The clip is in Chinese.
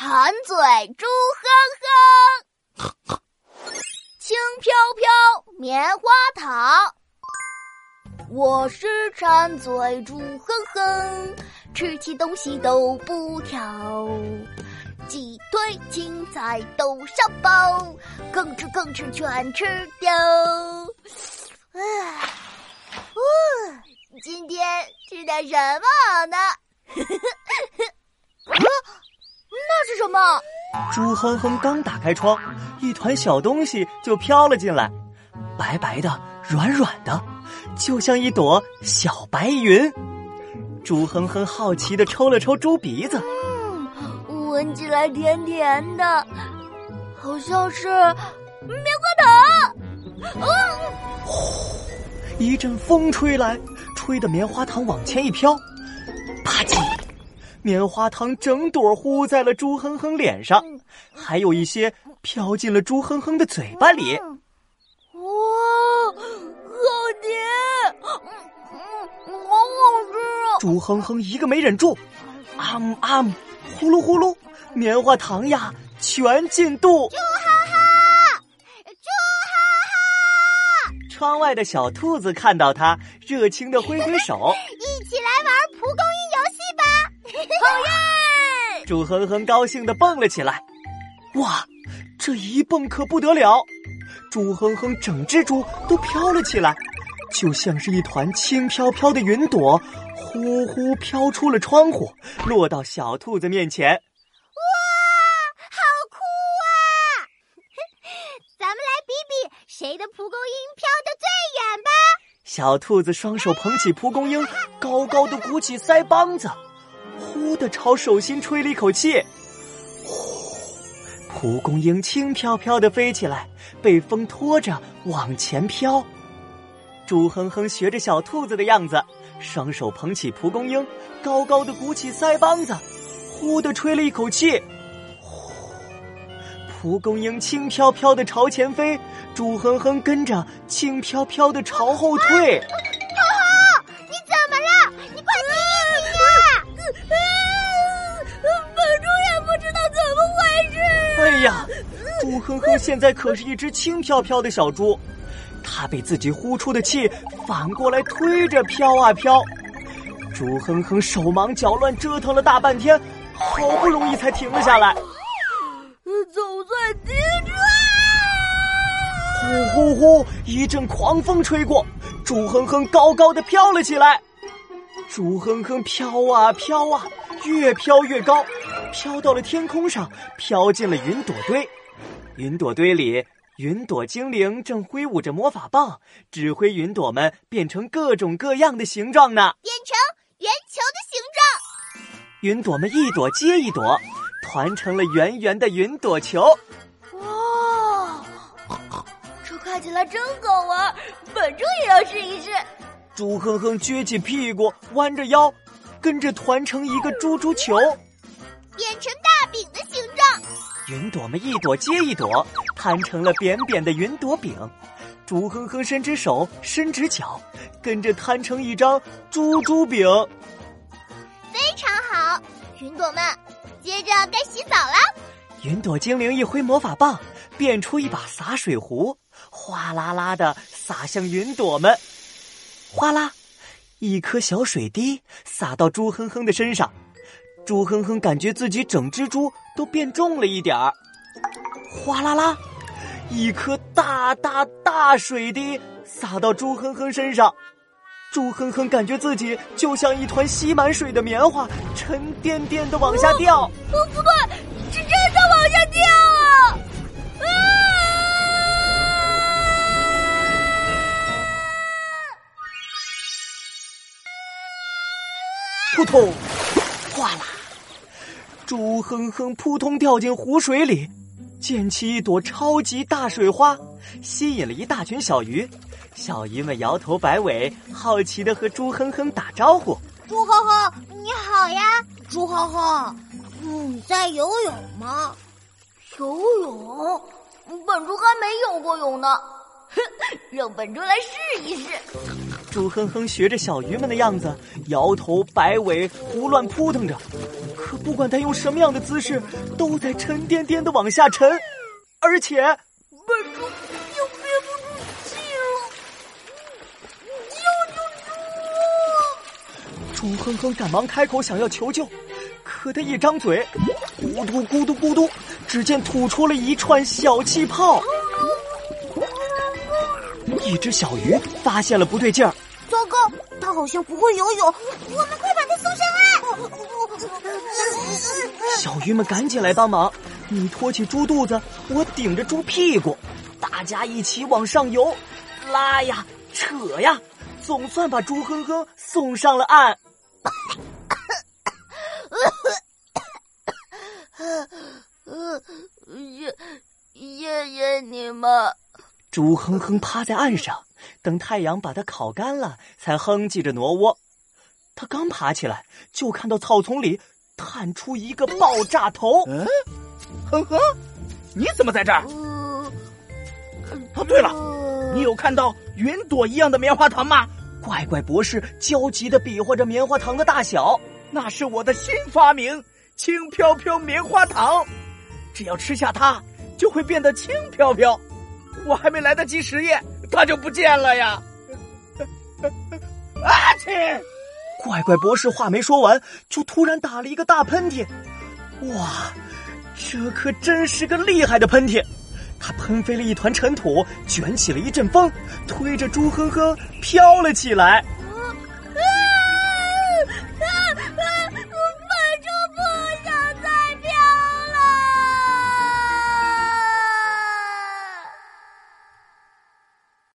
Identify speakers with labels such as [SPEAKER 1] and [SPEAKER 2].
[SPEAKER 1] 馋嘴猪哼哼，轻飘飘棉花糖。我是馋嘴猪哼哼，吃起东西都不挑，鸡腿、青菜都少包，吭哧吭哧全吃掉。啊，今天吃点什么好呢？啊，那是什么？
[SPEAKER 2] 猪哼哼刚打开窗，一团小东西就飘了进来，白白的，软软的。就像一朵小白云，猪哼哼好奇的抽了抽猪鼻子，
[SPEAKER 1] 嗯，闻起来甜甜的，好像是棉花糖。
[SPEAKER 2] 嗯，呼，一阵风吹来，吹的棉花糖往前一飘，棉花糖整朵糊在了猪哼哼脸上，还有一些飘进了猪哼哼的嘴巴里。
[SPEAKER 1] 哇，好甜！
[SPEAKER 2] 嗯，好好吃啊猪哼哼一个没忍住，啊姆啊姆，呼噜呼噜，棉花糖呀，全进肚。
[SPEAKER 1] 猪哈哈！
[SPEAKER 2] 窗外的小兔子看到它，热情的挥挥手，
[SPEAKER 1] 耶！
[SPEAKER 2] 猪哼哼高兴的蹦了起来。哇，这一蹦可不得了，猪哼哼整只猪都飘了起来，就像是一团轻飘飘的云朵。呼呼飘出了窗户，落到小兔子面前。哇，
[SPEAKER 1] 好酷啊！咱们来比比谁的蒲公英飘得最远吧。
[SPEAKER 2] 小兔子双手捧起蒲公英，高高的鼓起腮帮子，呼的朝手心吹了一口气。呼，蒲公英轻飘飘的飞起来，被风拖着往前飘。猪哼哼学着小兔子的样子。双手捧起蒲公英，高高的鼓起腮帮子，呼的吹了一口气，呼，蒲公英轻飘飘的朝前飞，猪哼哼跟着轻飘飘的朝后退。
[SPEAKER 1] 呀，
[SPEAKER 3] 猪
[SPEAKER 2] 哼哼现在可是一只轻飘飘的小猪。它被自己呼出的气反过来推着飘啊飘，猪哼哼手忙脚乱折腾了大半天，好不容易才停了下来。
[SPEAKER 3] 总算停住！
[SPEAKER 2] 呼呼呼！一阵狂风吹过，猪哼哼高高的飘了起来。猪哼哼飘啊飘啊，越飘越高，飘到了天空上，飘进了云朵堆。云朵堆里。云朵精灵正挥舞着魔法棒，指挥云朵们变成各种各样的形状呢。
[SPEAKER 1] 变成圆球的形状，
[SPEAKER 2] 云朵们一朵接一朵，团成了圆圆的云朵球。
[SPEAKER 1] 哇，这看起来真好玩，本猪也要试一试。
[SPEAKER 2] 猪哼哼撅起屁股，弯着腰，跟着团成一个猪猪球，
[SPEAKER 1] 变成大饼的形状。
[SPEAKER 2] 云朵们一朵接一朵，摊成了扁扁的云朵饼。猪哼哼伸只手，伸直脚，跟着摊成一张猪猪饼。
[SPEAKER 1] 非常好，云朵们，接着该洗澡了。
[SPEAKER 2] 云朵精灵一挥魔法棒，变出一把洒水壶，哗啦啦的洒向云朵们。哗啦，一颗小水滴洒到猪哼哼的身上。猪哼哼感觉自己整只猪都变重了一点儿，哗啦啦，一颗大大大水滴洒到猪哼哼身上，猪哼哼感觉自己就像一团吸满水的棉花，沉甸甸的往下掉。哦，
[SPEAKER 3] 不对，是真的往下掉啊！啊！
[SPEAKER 2] 扑通，猪哼哼扑通掉进湖水里，溅起一朵超级大水花，吸引了一大群小鱼。小鱼们摇头摆尾，好奇的和猪哼哼打招呼：“
[SPEAKER 1] 猪哼哼，你好呀！
[SPEAKER 3] 猪哼哼，你在游泳吗？
[SPEAKER 1] 游泳？本猪还没游过泳呢。哼，让本猪来试一试。”
[SPEAKER 2] 猪哼哼学着小鱼们的样子，摇头摆尾，胡乱扑腾着。可不管他用什么样的姿势，都在沉甸甸的往下沉，而且
[SPEAKER 3] 笨猪又憋不住气了，救
[SPEAKER 2] 救猪！猪哼哼赶忙开口想要求救，可他一张嘴，咕嘟咕嘟咕嘟，只见吐出了一串小气泡。一只小鱼发现了不对劲儿，
[SPEAKER 1] 糟糕，它好像不会游泳，我们快！
[SPEAKER 2] 小鱼们赶紧来帮忙，你托起猪肚子，我顶着猪屁股，大家一起往上游，拉呀扯呀，总算把猪哼哼送上了岸。
[SPEAKER 3] 谢谢谢你们。
[SPEAKER 2] 猪哼哼趴在岸上，等太阳把它烤干了，才哼唧着挪窝。他刚爬起来，就看到草丛里探出一个爆炸头。
[SPEAKER 4] 嗯，哼哼，你怎么在这儿？哦，对了，你有看到云朵一样的棉花糖吗？
[SPEAKER 2] 怪怪博士焦急的比划着棉花糖的大小。
[SPEAKER 4] 那是我的新发明——轻飘飘棉花糖。只要吃下它，就会变得轻飘飘。我还没来得及实验，它就不见了呀！啊切！
[SPEAKER 2] 怪怪博士话没说完，就突然打了一个大喷嚏。哇，这可真是个厉害的喷嚏！他喷飞了一团尘土，卷起了一阵风，推着猪哼哼飘了起来。